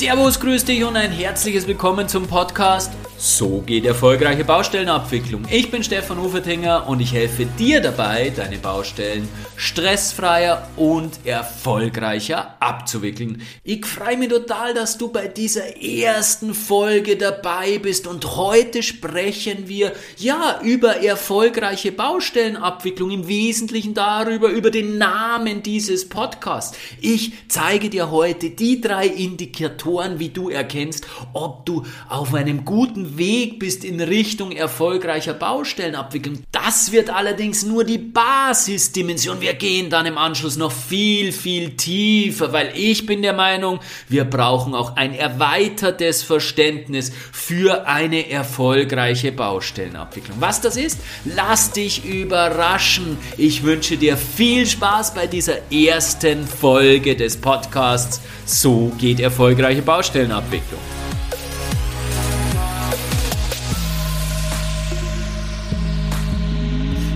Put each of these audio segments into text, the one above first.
Servus, grüß dich und ein herzliches Willkommen zum Podcast So geht erfolgreiche Baustellenabwicklung. Ich bin Stefan Ufertinger und ich helfe dir dabei, deine Baustellen stressfreier und erfolgreicher abzuwickeln. Ich freue mich total, dass du bei dieser ersten Folge dabei bist und heute sprechen wir ja über erfolgreiche Baustellenabwicklung, im Wesentlichen darüber, über den Namen dieses Podcasts. Ich zeige dir heute die drei Indikatoren, wie du erkennst, ob du auf einem guten Weg bist in Richtung erfolgreicher Baustellenabwicklung. Das wird allerdings nur die Basisdimension. Wir gehen dann im Anschluss noch viel, viel tiefer, weil ich bin der Meinung, wir brauchen auch ein erweitertes Verständnis für eine erfolgreiche Baustellenabwicklung. Was das ist, lass dich überraschen. Ich wünsche dir viel Spaß bei dieser ersten Folge des Podcasts. So geht erfolgreiche Baustellenabwicklung.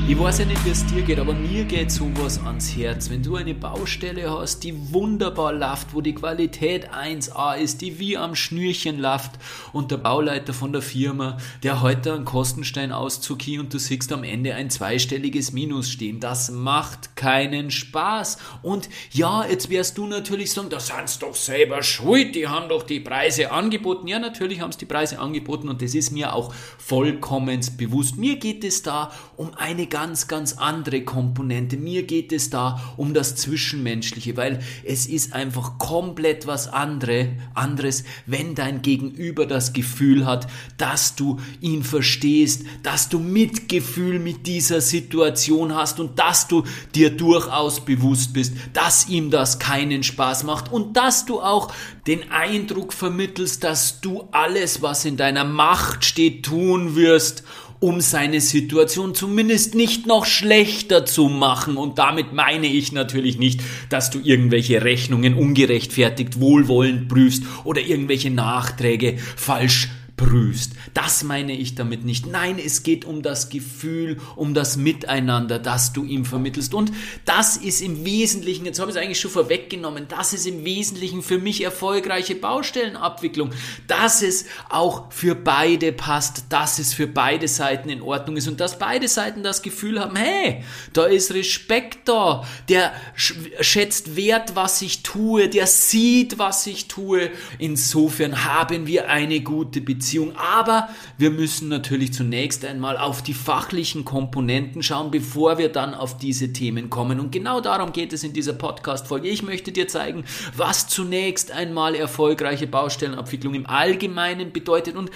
Ich weiß ja nicht, wie es dir geht, aber mir geht sowas ans Herz. Wenn du eine Baustelle hast, die wunderbar läuft, wo die Qualität 1A ist, die wie am Schnürchen läuft und der Bauleiter von der Firma, der heute einen Kostenstein auszog und du siehst am Ende ein zweistelliges Minus stehen. Das macht keinen Spaß. Und ja, jetzt wirst du natürlich sagen, da sind doch selber schuld, die haben doch die Preise angeboten. Ja, natürlich haben sie die Preise angeboten und das ist mir auch vollkommen bewusst. Mir geht es da um eine ganz, ganz andere Komponente. Mir geht es da um das Zwischenmenschliche, weil es ist einfach komplett was andere, anderes, wenn dein Gegenüber das Gefühl hat, dass du ihn verstehst, dass du Mitgefühl mit dieser Situation hast und dass du dir durchaus bewusst bist, dass ihm das keinen Spaß macht und dass du auch den Eindruck vermittelst, dass du alles, was in deiner Macht steht, tun wirst, um seine Situation zumindest nicht noch schlechter zu machen. Und damit meine ich natürlich nicht, dass du irgendwelche Rechnungen ungerechtfertigt wohlwollend prüfst oder irgendwelche Nachträge falsch prüfst. Das meine ich damit nicht. Nein, es geht um das Gefühl, um das Miteinander, das du ihm vermittelst. Und das ist im Wesentlichen, jetzt habe ich es eigentlich schon vorweggenommen, das ist im Wesentlichen für mich erfolgreiche Baustellenabwicklung, dass es auch für beide passt, dass es für beide Seiten in Ordnung ist und dass beide Seiten das Gefühl haben, hey, da ist Respekt da, der schätzt wert, was ich tue, der sieht, was ich tue. Insofern haben wir eine gute Beziehung Beziehung. Aber wir müssen natürlich zunächst einmal auf die fachlichen Komponenten schauen, bevor wir dann auf diese Themen kommen. Und genau darum geht es in dieser Podcast-Folge. Ich möchte dir zeigen, was zunächst einmal erfolgreiche Baustellenabwicklung im Allgemeinen bedeutet und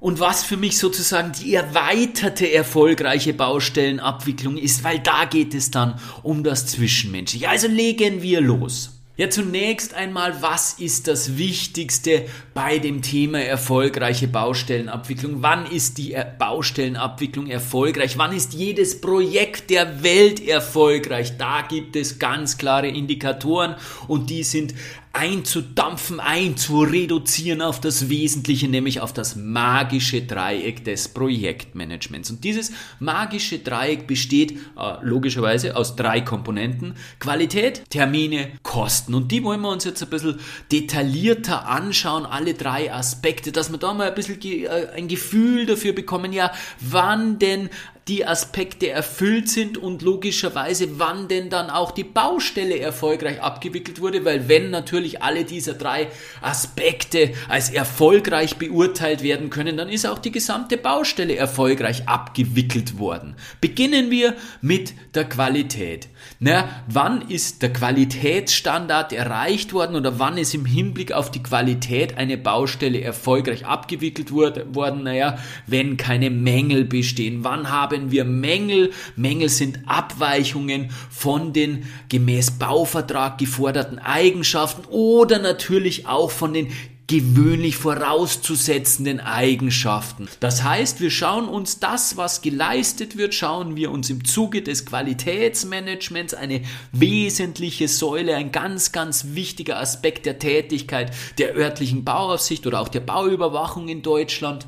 und was für mich sozusagen die erweiterte erfolgreiche Baustellenabwicklung ist, weil da geht es dann um das Zwischenmenschliche. Also legen wir los. Ja, zunächst einmal, was ist das Wichtigste bei dem Thema erfolgreiche Baustellenabwicklung? Wann ist die Baustellenabwicklung erfolgreich? Wann ist jedes Projekt der Welt erfolgreich? Da gibt es ganz klare Indikatoren und die sind einzudampfen, einzureduzieren auf das Wesentliche, nämlich auf das magische Dreieck des Projektmanagements. Und dieses magische Dreieck besteht äh, logischerweise aus drei Komponenten. Qualität, Termine, Kosten. Und die wollen wir uns jetzt ein bisschen detaillierter anschauen, alle drei Aspekte, dass wir da mal ein bisschen äh, ein Gefühl dafür bekommen, ja, wann denn die Aspekte erfüllt sind und logischerweise, wann denn dann auch die Baustelle erfolgreich abgewickelt wurde, weil wenn natürlich alle dieser drei Aspekte als erfolgreich beurteilt werden können, dann ist auch die gesamte Baustelle erfolgreich abgewickelt worden. Beginnen wir mit der Qualität. Na, wann ist der Qualitätsstandard erreicht worden oder wann ist im Hinblick auf die Qualität eine Baustelle erfolgreich abgewickelt worden? Naja, wenn keine Mängel bestehen. Wann haben wir Mängel? Mängel sind Abweichungen von den gemäß Bauvertrag geforderten Eigenschaften oder natürlich auch von den gewöhnlich vorauszusetzenden Eigenschaften. Das heißt, wir schauen uns das, was geleistet wird, schauen wir uns im Zuge des Qualitätsmanagements eine wesentliche Säule, ein ganz, ganz wichtiger Aspekt der Tätigkeit der örtlichen Bauaufsicht oder auch der Bauüberwachung in Deutschland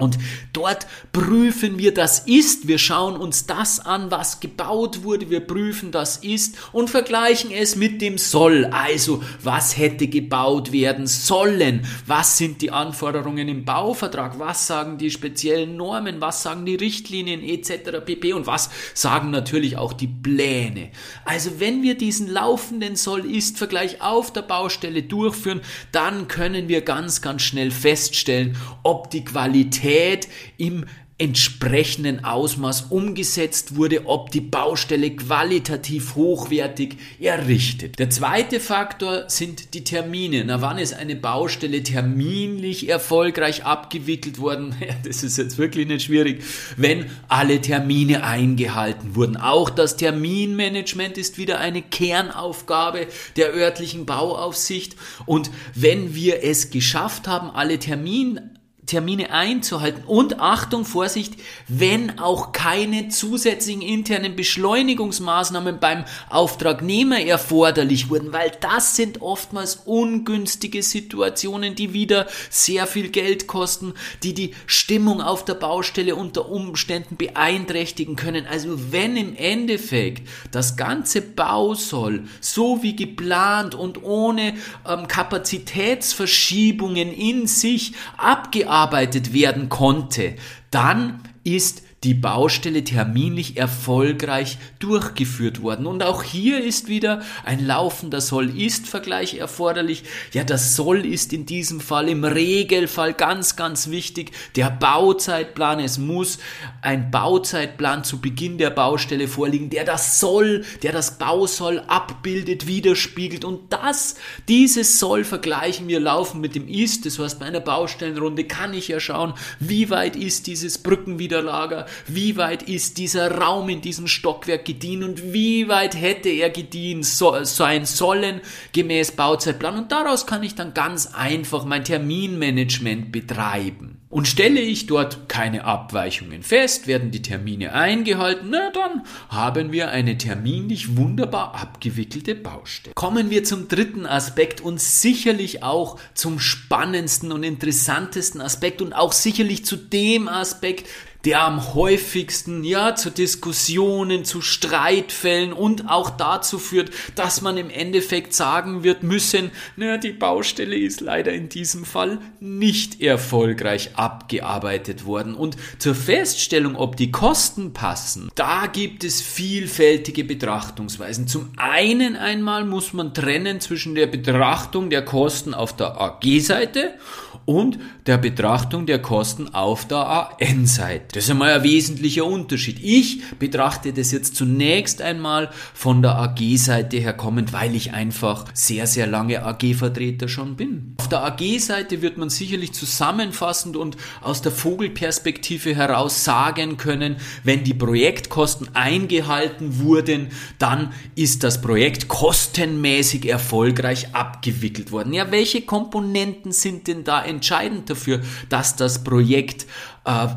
Und dort prüfen wir das Ist, wir schauen uns das an, was gebaut wurde, wir prüfen das Ist und vergleichen es mit dem Soll. Also, was hätte gebaut werden sollen? Was sind die Anforderungen im Bauvertrag? Was sagen die speziellen Normen? Was sagen die Richtlinien etc. pp. Und was sagen natürlich auch die Pläne? Also, wenn wir diesen laufenden Soll-Ist-Vergleich auf der Baustelle durchführen, dann können wir ganz, ganz schnell feststellen, ob die Qualität Qualität im entsprechenden Ausmaß umgesetzt wurde, ob die Baustelle qualitativ hochwertig errichtet. Der zweite Faktor sind die Termine. Na, wann ist eine Baustelle terminlich erfolgreich abgewickelt worden? Ja, das ist jetzt wirklich nicht schwierig, wenn alle Termine eingehalten wurden. Auch das Terminmanagement ist wieder eine Kernaufgabe der örtlichen Bauaufsicht. Und wenn wir es geschafft haben, alle Termine Termine einzuhalten. Und Achtung, Vorsicht, wenn auch keine zusätzlichen internen Beschleunigungsmaßnahmen beim Auftragnehmer erforderlich wurden, weil das sind oftmals ungünstige Situationen, die wieder sehr viel Geld kosten, die die Stimmung auf der Baustelle unter Umständen beeinträchtigen können. Also wenn im Endeffekt das ganze Bau soll, so wie geplant und ohne ähm, Kapazitätsverschiebungen in sich abgearbeitet abgearbeitet werden konnte, dann ist die Baustelle terminlich erfolgreich durchgeführt worden. Und auch hier ist wieder ein laufender Soll-Ist-Vergleich erforderlich. Ja, das Soll ist in diesem Fall im Regelfall ganz, ganz wichtig. Der Bauzeitplan, es muss ein Bauzeitplan zu Beginn der Baustelle vorliegen, der das Soll, der das Bausoll abbildet, widerspiegelt. Und das, dieses Soll vergleichen wir laufen mit dem Ist. Das heißt, bei einer Baustellenrunde kann ich ja schauen, wie weit ist dieses Brückenwiderlager, wie weit ist dieser Raum in diesem Stockwerk gediehen und wie weit hätte er gediehen so, sein sollen gemäß Bauzeitplan. Und daraus kann ich dann ganz einfach mein Terminmanagement betreiben. Und stelle ich dort keine Abweichungen fest, werden die Termine eingehalten, na dann haben wir eine terminlich wunderbar abgewickelte Baustelle. Kommen wir zum dritten Aspekt und sicherlich auch zum spannendsten und interessantesten Aspekt und auch sicherlich zu dem Aspekt, der am häufigsten ja zu Diskussionen, zu Streitfällen und auch dazu führt, dass man im Endeffekt sagen wird müssen, na, die Baustelle ist leider in diesem Fall nicht erfolgreich abgearbeitet worden. Und zur Feststellung, ob die Kosten passen, da gibt es vielfältige Betrachtungsweisen. Zum einen einmal muss man trennen zwischen der Betrachtung der Kosten auf der AG-Seite und der Betrachtung der Kosten auf der AN-Seite. Das ist einmal ein wesentlicher Unterschied. Ich betrachte das jetzt zunächst einmal von der AG-Seite her kommend, weil ich einfach sehr, sehr lange AG-Vertreter schon bin. Auf der AG-Seite wird man sicherlich zusammenfassend und aus der Vogelperspektive heraus sagen können, wenn die Projektkosten eingehalten wurden, dann ist das Projekt kostenmäßig erfolgreich abgewickelt worden. Ja, welche Komponenten sind denn da entscheidend dafür, dass das Projekt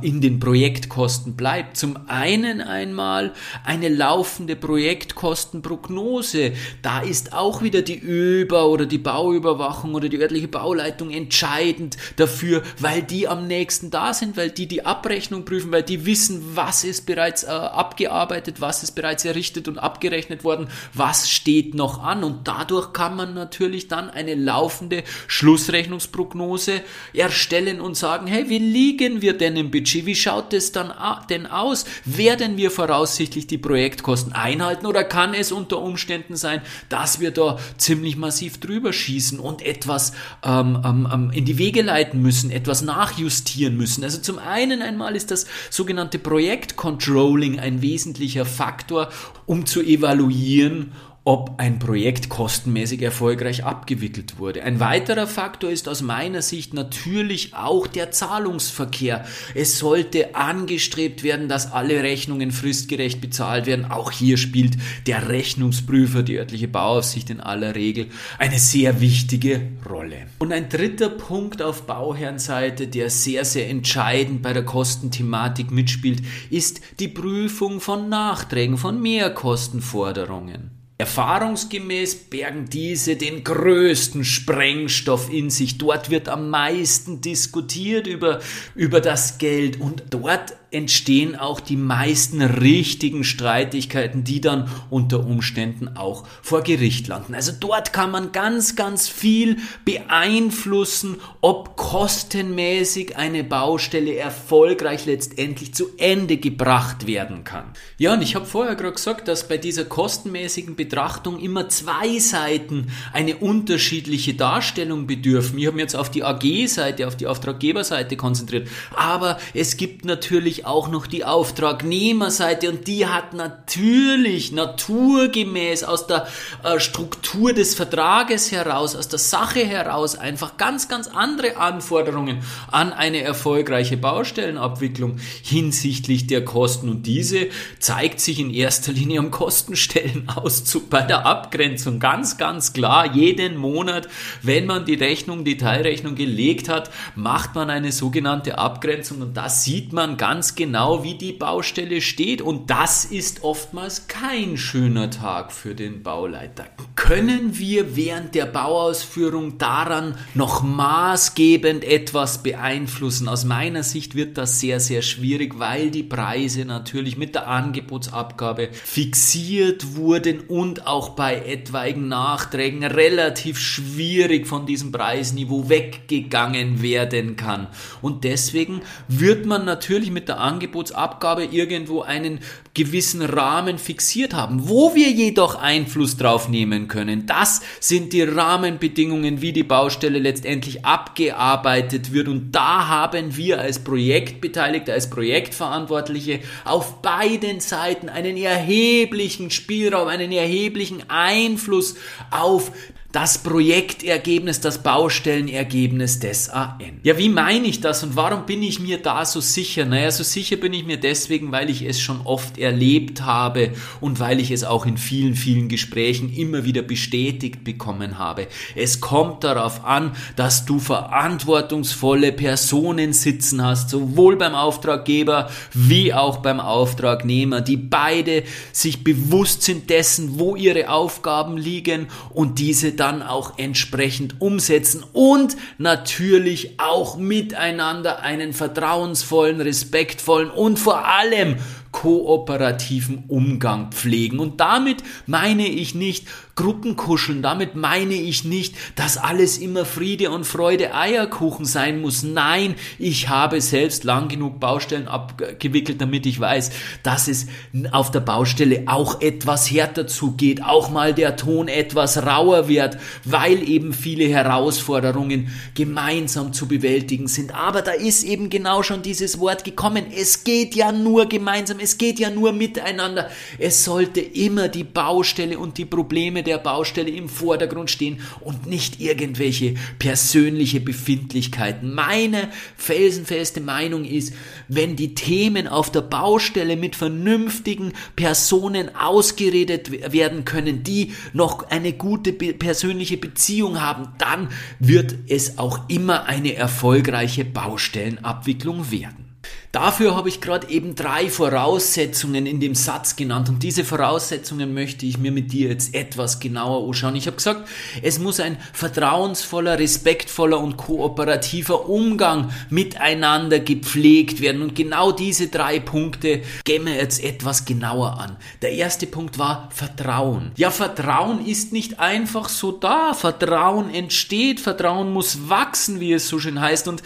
in den Projektkosten bleibt. Zum einen einmal eine laufende Projektkostenprognose. Da ist auch wieder die Über- oder die Bauüberwachung oder die örtliche Bauleitung entscheidend dafür, weil die am nächsten da sind, weil die die Abrechnung prüfen, weil die wissen, was ist bereits äh, abgearbeitet, was ist bereits errichtet und abgerechnet worden, was steht noch an und dadurch kann man natürlich dann eine laufende Schlussrechnungsprognose erstellen und sagen, hey, wie liegen wir denn im Budget. Wie schaut es dann denn aus? Werden wir voraussichtlich die Projektkosten einhalten oder kann es unter Umständen sein, dass wir da ziemlich massiv drüber schießen und etwas ähm, ähm, ähm, in die Wege leiten müssen, etwas nachjustieren müssen? Also zum einen einmal ist das sogenannte Projektcontrolling ein wesentlicher Faktor, um zu evaluieren, ob ein Projekt kostenmäßig erfolgreich abgewickelt wurde. Ein weiterer Faktor ist aus meiner Sicht natürlich auch der Zahlungsverkehr. Es sollte angestrebt werden, dass alle Rechnungen fristgerecht bezahlt werden. Auch hier spielt der Rechnungsprüfer, die örtliche Bauaufsicht in aller Regel, eine sehr wichtige Rolle. Und ein dritter Punkt auf Bauherrenseite, der sehr, sehr entscheidend bei der Kostenthematik mitspielt, ist die Prüfung von Nachträgen, von Mehrkostenforderungen. Erfahrungsgemäß bergen diese den größten Sprengstoff in sich. Dort wird am meisten diskutiert über, über das Geld und dort entstehen auch die meisten richtigen Streitigkeiten, die dann unter Umständen auch vor Gericht landen. Also dort kann man ganz, ganz viel beeinflussen, ob kostenmäßig eine Baustelle erfolgreich letztendlich zu Ende gebracht werden kann. Ja, und ich habe vorher gerade gesagt, dass bei dieser kostenmäßigen Betrachtung immer zwei Seiten eine unterschiedliche Darstellung bedürfen. Ich habe mich jetzt auf die AG-Seite, auf die Auftraggeberseite konzentriert, aber es gibt natürlich auch noch die Auftragnehmerseite und die hat natürlich naturgemäß aus der äh, Struktur des Vertrages heraus, aus der Sache heraus einfach ganz, ganz andere Anforderungen an eine erfolgreiche Baustellenabwicklung hinsichtlich der Kosten. Und diese zeigt sich in erster Linie am Kostenstellenauszug bei der Abgrenzung. Ganz, ganz klar jeden Monat, wenn man die Rechnung, die Teilrechnung gelegt hat, macht man eine sogenannte Abgrenzung. Und das sieht man genau, wie die Baustelle steht. Und das ist oftmals kein schöner Tag für den Bauleiter. Können wir während der Bauausführung daran noch maßgebend etwas beeinflussen? Aus meiner Sicht wird das sehr, sehr schwierig, weil die Preise natürlich mit der Angebotsabgabe fixiert wurden und auch bei etwaigen Nachträgen relativ schwierig von diesem Preisniveau weggegangen werden kann. Und deswegen wird man natürlich mit der Angebotsabgabe irgendwo einen gewissen Rahmen fixiert haben. Wo wir jedoch Einfluss drauf nehmen können, das sind die Rahmenbedingungen, wie die Baustelle letztendlich abgearbeitet wird. Und da haben wir als Projektbeteiligte, als Projektverantwortliche auf beiden Seiten einen erheblichen Spielraum, einen erheblichen Einfluss auf das Projektergebnis, das Baustellenergebnis des AN. Ja, wie meine ich das und warum bin ich mir da so sicher? Naja, so sicher bin ich mir deswegen, weil ich es schon oft erlebt habe und weil ich es auch in vielen, vielen Gesprächen immer wieder bestätigt bekommen habe. Es kommt darauf an, dass du verantwortungsvolle Personen sitzen hast, sowohl beim Auftraggeber wie auch beim Auftragnehmer, die beide sich bewusst sind dessen, wo ihre Aufgaben liegen und diese dann auch entsprechend umsetzen und natürlich auch miteinander einen vertrauensvollen, respektvollen und vor allem kooperativen Umgang pflegen. Und damit meine ich nicht Gruppenkuscheln, damit meine ich nicht, dass alles immer Friede und Freude Eierkuchen sein muss. Nein, ich habe selbst lang genug Baustellen abgewickelt, damit ich weiß, dass es auf der Baustelle auch etwas härter zugeht, auch mal der Ton etwas rauer wird, weil eben viele Herausforderungen gemeinsam zu bewältigen sind. Aber da ist eben genau schon dieses Wort gekommen. Es geht ja nur gemeinsam es geht ja nur miteinander. Es sollte immer die Baustelle und die Probleme der Baustelle im Vordergrund stehen und nicht irgendwelche persönliche Befindlichkeiten. Meine felsenfeste Meinung ist, wenn die Themen auf der Baustelle mit vernünftigen Personen ausgeredet werden können, die noch eine gute persönliche Beziehung haben, dann wird es auch immer eine erfolgreiche Baustellenabwicklung werden. Dafür habe ich gerade eben drei Voraussetzungen in dem Satz genannt und diese Voraussetzungen möchte ich mir mit dir jetzt etwas genauer anschauen. Ich habe gesagt, es muss ein vertrauensvoller, respektvoller und kooperativer Umgang miteinander gepflegt werden und genau diese drei Punkte gehen wir jetzt etwas genauer an. Der erste Punkt war Vertrauen. Ja, Vertrauen ist nicht einfach so da. Vertrauen entsteht, Vertrauen muss wachsen, wie es so schön heißt und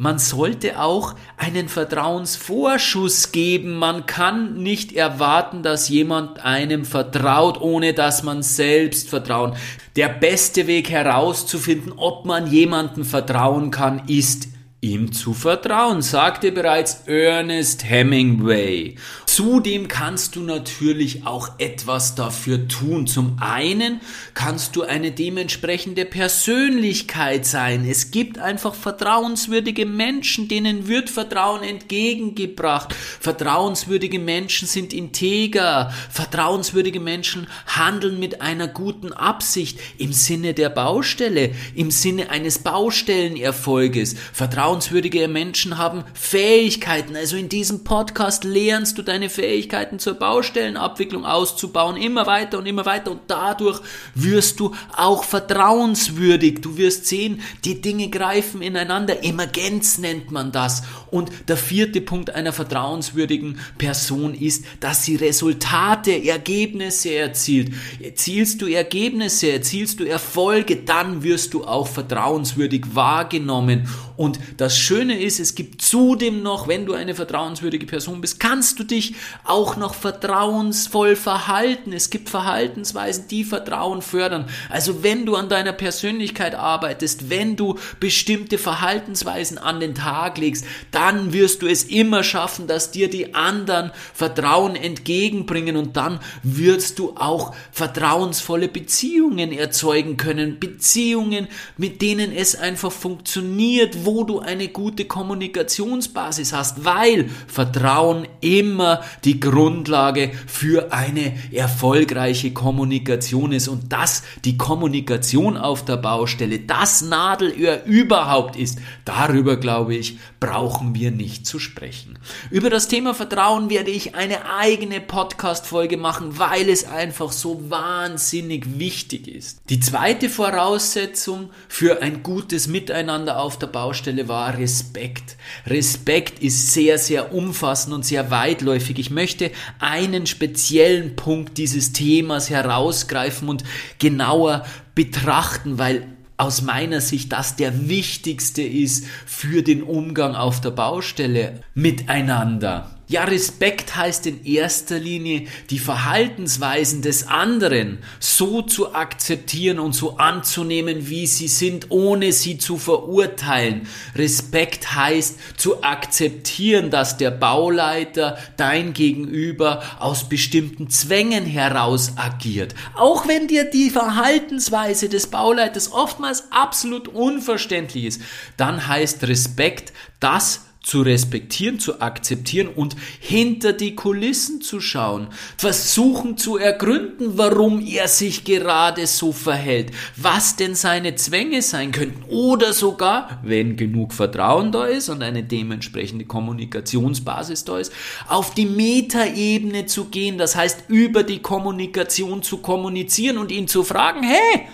man sollte auch einen Vertrauensvorschuss geben. Man kann nicht erwarten, dass jemand einem vertraut, ohne dass man selbst vertrauen. Der beste Weg herauszufinden, ob man jemandem vertrauen kann, ist ihm zu vertrauen, sagte bereits Ernest Hemingway. Zudem kannst du natürlich auch etwas dafür tun. Zum einen kannst du eine dementsprechende Persönlichkeit sein. Es gibt einfach vertrauenswürdige Menschen, denen wird Vertrauen entgegengebracht. Vertrauenswürdige Menschen sind integer. Vertrauenswürdige Menschen handeln mit einer guten Absicht im Sinne der Baustelle, im Sinne eines Baustellenerfolges. Vertrauen Vertrauenswürdige Menschen haben Fähigkeiten. Also in diesem Podcast lernst du deine Fähigkeiten zur Baustellenabwicklung auszubauen, immer weiter und immer weiter. Und dadurch wirst du auch vertrauenswürdig. Du wirst sehen, die Dinge greifen ineinander. Emergenz nennt man das. Und der vierte Punkt einer vertrauenswürdigen Person ist, dass sie Resultate, Ergebnisse erzielt. Erzielst du Ergebnisse, erzielst du Erfolge, dann wirst du auch vertrauenswürdig wahrgenommen. Und das Schöne ist, es gibt zudem noch, wenn du eine vertrauenswürdige Person bist, kannst du dich auch noch vertrauensvoll verhalten. Es gibt Verhaltensweisen, die Vertrauen fördern. Also wenn du an deiner Persönlichkeit arbeitest, wenn du bestimmte Verhaltensweisen an den Tag legst, dann wirst du es immer schaffen, dass dir die anderen Vertrauen entgegenbringen und dann wirst du auch vertrauensvolle Beziehungen erzeugen können. Beziehungen, mit denen es einfach funktioniert, wo du eine gute Kommunikationsbasis hast, weil Vertrauen immer die Grundlage für eine erfolgreiche Kommunikation ist und dass die Kommunikation auf der Baustelle das Nadelöhr überhaupt ist, darüber glaube ich, brauchen wir nicht zu sprechen. Über das Thema Vertrauen werde ich eine eigene Podcast-Folge machen, weil es einfach so wahnsinnig wichtig ist. Die zweite Voraussetzung für ein gutes Miteinander auf der Baustelle war Respekt. Respekt ist sehr, sehr umfassend und sehr weitläufig. Ich möchte einen speziellen Punkt dieses Themas herausgreifen und genauer betrachten, weil aus meiner Sicht das der wichtigste ist für den Umgang auf der Baustelle miteinander. Ja, Respekt heißt in erster Linie, die Verhaltensweisen des anderen so zu akzeptieren und so anzunehmen, wie sie sind, ohne sie zu verurteilen. Respekt heißt zu akzeptieren, dass der Bauleiter dein Gegenüber aus bestimmten Zwängen heraus agiert. Auch wenn dir die Verhaltensweise des Bauleiters oftmals absolut unverständlich ist, dann heißt Respekt, dass zu respektieren, zu akzeptieren und hinter die Kulissen zu schauen, versuchen zu ergründen, warum er sich gerade so verhält, was denn seine Zwänge sein könnten. Oder sogar, wenn genug Vertrauen da ist und eine dementsprechende Kommunikationsbasis da ist, auf die Metaebene zu gehen, das heißt über die Kommunikation zu kommunizieren und ihn zu fragen, hey,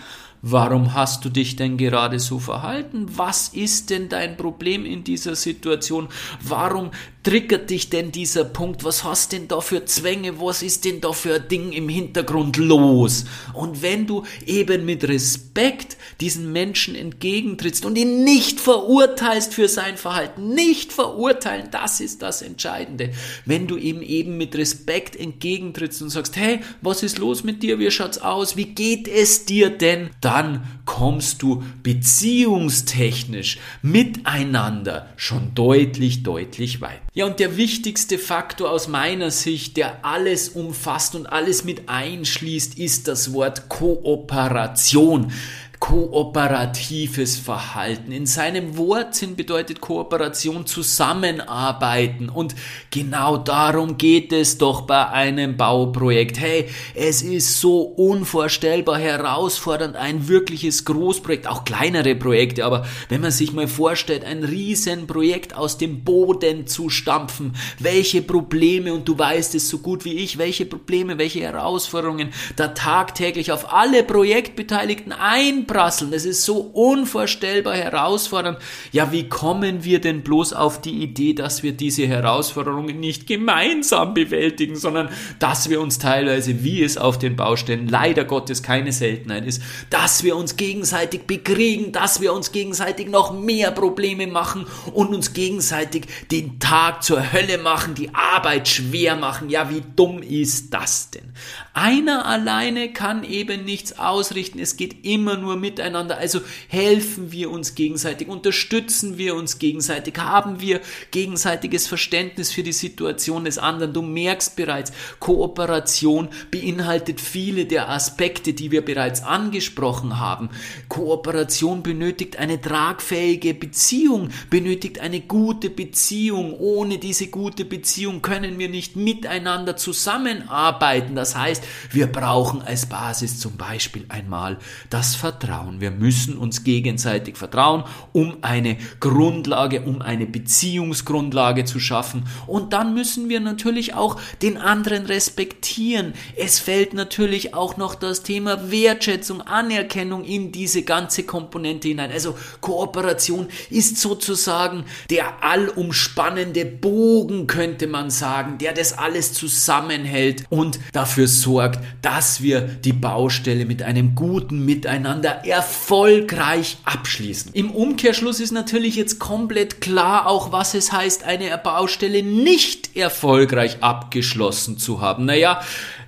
Warum hast du dich denn gerade so verhalten? Was ist denn dein Problem in dieser Situation? Warum triggert dich denn dieser Punkt? Was hast denn da für Zwänge? Was ist denn da für ein Ding im Hintergrund los? Und wenn du eben mit Respekt diesen Menschen entgegentrittst und ihn nicht verurteilst für sein Verhalten, nicht verurteilen, das ist das Entscheidende. Wenn du ihm eben mit Respekt entgegentrittst und sagst, hey, was ist los mit dir? Wie schaut's aus? Wie geht es dir denn? Dann kommst du beziehungstechnisch miteinander schon deutlich, deutlich weit. Ja, und der wichtigste Faktor aus meiner Sicht, der alles umfasst und alles mit einschließt, ist das Wort Kooperation kooperatives Verhalten. In seinem Wortsinn bedeutet Kooperation zusammenarbeiten und genau darum geht es doch bei einem Bauprojekt. Hey, es ist so unvorstellbar herausfordernd, ein wirkliches Großprojekt, auch kleinere Projekte, aber wenn man sich mal vorstellt, ein Riesenprojekt aus dem Boden zu stampfen, welche Probleme, und du weißt es so gut wie ich, welche Probleme, welche Herausforderungen da tagtäglich auf alle Projektbeteiligten ein einprasseln. Das ist so unvorstellbar herausfordernd. Ja, wie kommen wir denn bloß auf die Idee, dass wir diese Herausforderungen nicht gemeinsam bewältigen, sondern dass wir uns teilweise, wie es auf den Baustellen leider Gottes keine Seltenheit ist, dass wir uns gegenseitig bekriegen, dass wir uns gegenseitig noch mehr Probleme machen und uns gegenseitig den Tag zur Hölle machen, die Arbeit schwer machen. Ja, wie dumm ist das denn? Einer alleine kann eben nichts ausrichten. Es geht immer nur miteinander. Also helfen wir uns gegenseitig, unterstützen wir uns gegenseitig, haben wir gegenseitiges Verständnis für die Situation des anderen. Du merkst bereits, Kooperation beinhaltet viele der Aspekte, die wir bereits angesprochen haben. Kooperation benötigt eine tragfähige Beziehung, benötigt eine gute Beziehung. Ohne diese gute Beziehung können wir nicht miteinander zusammenarbeiten. Das heißt, wir brauchen als Basis zum Beispiel einmal das Vertrauen Vertrauen. Wir müssen uns gegenseitig vertrauen, um eine Grundlage, um eine Beziehungsgrundlage zu schaffen. Und dann müssen wir natürlich auch den anderen respektieren. Es fällt natürlich auch noch das Thema Wertschätzung, Anerkennung in diese ganze Komponente hinein. Also Kooperation ist sozusagen der allumspannende Bogen, könnte man sagen, der das alles zusammenhält und dafür sorgt, dass wir die Baustelle mit einem guten Miteinander erfolgreich abschließen. Im Umkehrschluss ist natürlich jetzt komplett klar auch, was es heißt, eine Baustelle nicht erfolgreich abgeschlossen zu haben. Naja,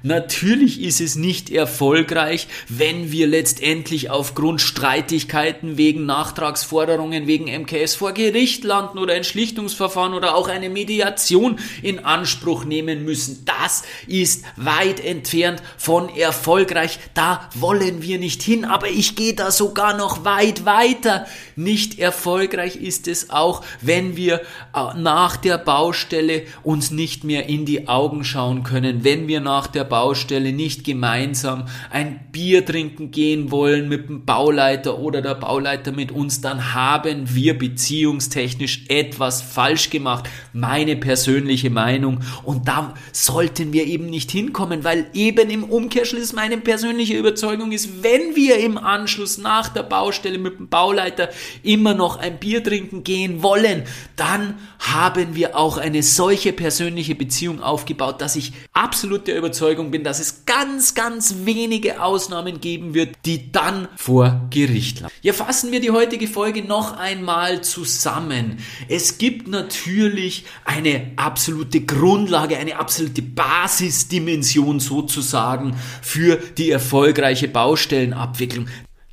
Natürlich ist es nicht erfolgreich, wenn wir letztendlich aufgrund Streitigkeiten wegen Nachtragsforderungen wegen MKS vor Gericht landen oder ein Schlichtungsverfahren oder auch eine Mediation in Anspruch nehmen müssen. Das ist weit entfernt von erfolgreich. Da wollen wir nicht hin, aber ich gehe da sogar noch weit weiter. Nicht erfolgreich ist es auch, wenn wir äh, nach der Baustelle uns nicht mehr in die Augen schauen können, wenn wir nach der Baustelle nicht gemeinsam ein Bier trinken gehen wollen mit dem Bauleiter oder der Bauleiter mit uns, dann haben wir beziehungstechnisch etwas falsch gemacht. Meine persönliche Meinung. Und da sollten wir eben nicht hinkommen, weil eben im Umkehrschluss meine persönliche Überzeugung ist, wenn wir im Anschluss nach der Baustelle mit dem Bauleiter immer noch ein Bier trinken gehen wollen, dann haben wir auch eine solche persönliche Beziehung aufgebaut, dass ich absolut der Überzeugung bin, dass es ganz, ganz wenige Ausnahmen geben wird, die dann vor Gericht landen. Ja, fassen wir die heutige Folge noch einmal zusammen. Es gibt natürlich eine absolute Grundlage, eine absolute Basisdimension sozusagen für die erfolgreiche Baustellenabwicklung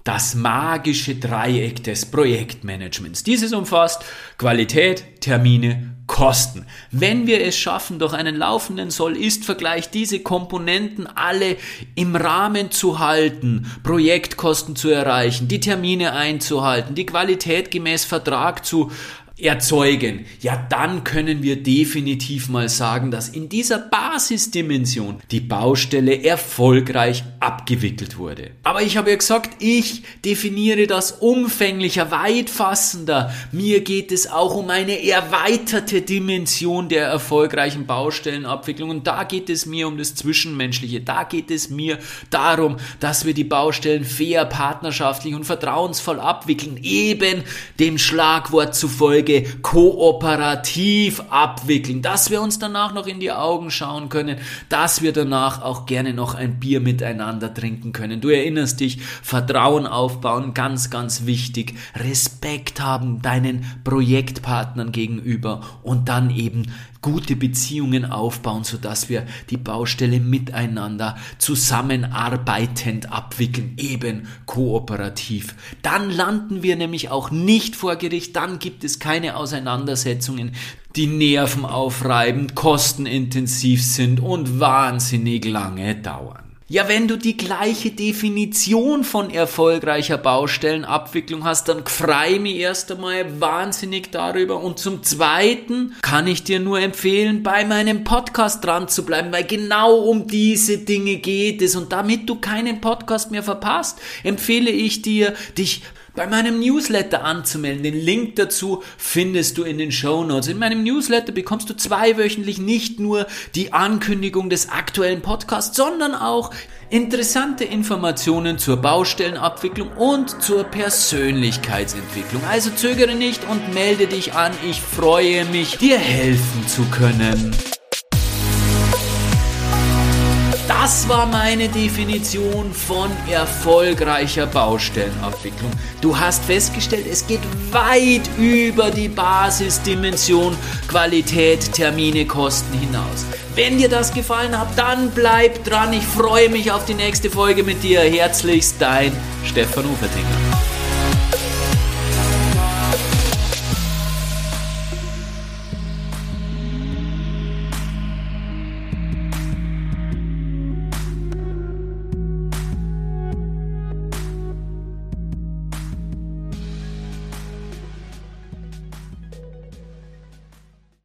das magische Dreieck des Projektmanagements. Dieses umfasst Qualität, Termine, Kosten. Wenn wir es schaffen, durch einen laufenden Soll-Ist-Vergleich diese Komponenten alle im Rahmen zu halten, Projektkosten zu erreichen, die Termine einzuhalten, die Qualität gemäß Vertrag zu erzeugen, ja dann können wir definitiv mal sagen, dass in dieser Basisdimension die Baustelle erfolgreich abgewickelt wurde. Aber ich habe ja gesagt, ich definiere das umfänglicher, weitfassender. Mir geht es auch um eine erweiterte Dimension der erfolgreichen Baustellenabwicklung und da geht es mir um das Zwischenmenschliche. Da geht es mir darum, dass wir die Baustellen fair, partnerschaftlich und vertrauensvoll abwickeln, eben dem Schlagwort zufolge Erfolge kooperativ abwickeln, dass wir uns danach noch in die Augen schauen können, dass wir danach auch gerne noch ein Bier miteinander trinken können. Du erinnerst dich, Vertrauen aufbauen, ganz, ganz wichtig, Respekt haben deinen Projektpartnern gegenüber und dann eben gute Beziehungen aufbauen, sodass wir die Baustelle miteinander zusammenarbeitend abwickeln, eben kooperativ. Dann landen wir nämlich auch nicht vor Gericht, dann gibt es keine Auseinandersetzungen, die Nerven aufreibend, kostenintensiv sind und wahnsinnig lange dauern. Ja, wenn du die gleiche Definition von erfolgreicher Baustellenabwicklung hast, dann frei mich erst einmal wahnsinnig darüber. Und zum Zweiten kann ich dir nur empfehlen, bei meinem Podcast dran zu bleiben, weil genau um diese Dinge geht es. Und damit du keinen Podcast mehr verpasst, empfehle ich dir, dich bei meinem Newsletter anzumelden. Den Link dazu findest du in den Show Notes. In meinem Newsletter bekommst du zweiwöchentlich nicht nur die Ankündigung des aktuellen Podcasts, sondern auch interessante Informationen zur Baustellenabwicklung und zur Persönlichkeitsentwicklung. Also zögere nicht und melde dich an. Ich freue mich, dir helfen zu können. Das war meine Definition von erfolgreicher Baustellenabwicklung. Du hast festgestellt, es geht weit über die Basisdimension Qualität, Termine, Kosten hinaus. Wenn dir das gefallen hat, dann bleib dran. Ich freue mich auf die nächste Folge mit dir. Herzlichst dein Stefan Ufertinger.